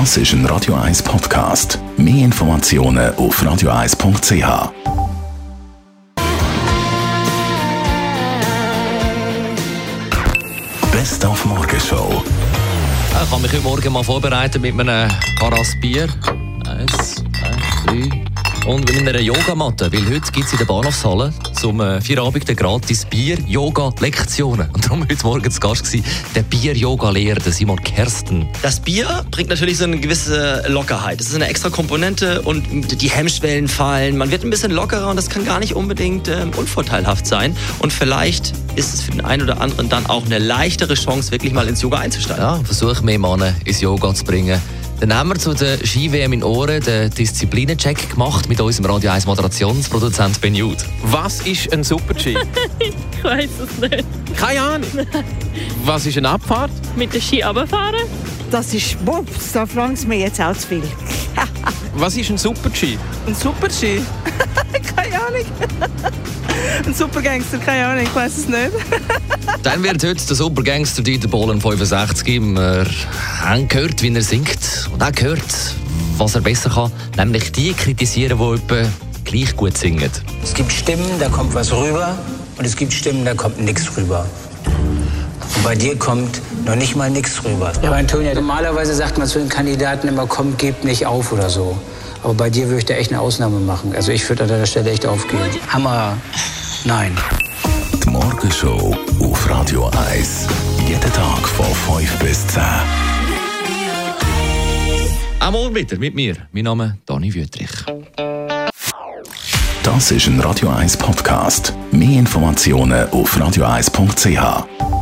Das ist ein Radio 1 Podcast. Mehr Informationen auf radio1.ch. Best auf Morgenshow. Ich kann mich heute Morgen mal vorbereiten mit einem Karas Bier. Eins, zwei, drei. Und mit einer Yogamatte, weil heute gibt es in der Bahnhofshalle zum äh, Feierabend gratis Bier-Yoga-Lektionen. Und darum heute Morgen zu Gast gewesen, der Bier-Yoga-Lehrer, Simon Kersten. Das Bier bringt natürlich so eine gewisse Lockerheit. Das ist eine extra Komponente und die Hemmschwellen fallen. Man wird ein bisschen lockerer und das kann gar nicht unbedingt ähm, unvorteilhaft sein. Und vielleicht ist es für den einen oder anderen dann auch eine leichtere Chance, wirklich mal ins Yoga einzusteigen. Ja, versuche mehr Männer ins Yoga zu bringen. Dann haben wir zu der Ski-WM in Ohren den Disziplinencheck gemacht mit unserem Radio 1 Moderationsproduzent Ben Jud. Was ist ein Super-G? Ich weiß es nicht. Keine Ahnung. Was ist eine Abfahrt? Mit dem Ski runterfahren? Das ist, ups, da fragen Sie mir jetzt auch zu viel. Was ist ein Super-G? Ein Super-Ski? keine Ahnung. Ein Supergangster, keine Ahnung, ich weiß es nicht. Dann wird heute der Supergangster Dieter Bohlen 65. Wir haben gehört, wie er singt und auch gehört, was er besser kann, nämlich die kritisieren, die etwa gleich gut singen. Es gibt Stimmen, da kommt was rüber und es gibt Stimmen, da kommt nichts rüber. Und bei dir kommt noch nicht mal nichts rüber. Ja, aber Antonia, normalerweise sagt man zu den Kandidaten immer, komm, gebt nicht auf oder so. Aber bei dir würde ich da echt eine Ausnahme machen. Also ich würde an deiner Stelle echt aufgeben. Hammer. Nein. Die Morgenshow auf Radio 1. Jeden Tag von 5 bis 10. Auch morgen wieder mit mir. Mein Name ist Dani Wüttrich. Das ist ein Radio 1 Podcast. Mehr Informationen auf radio1.ch.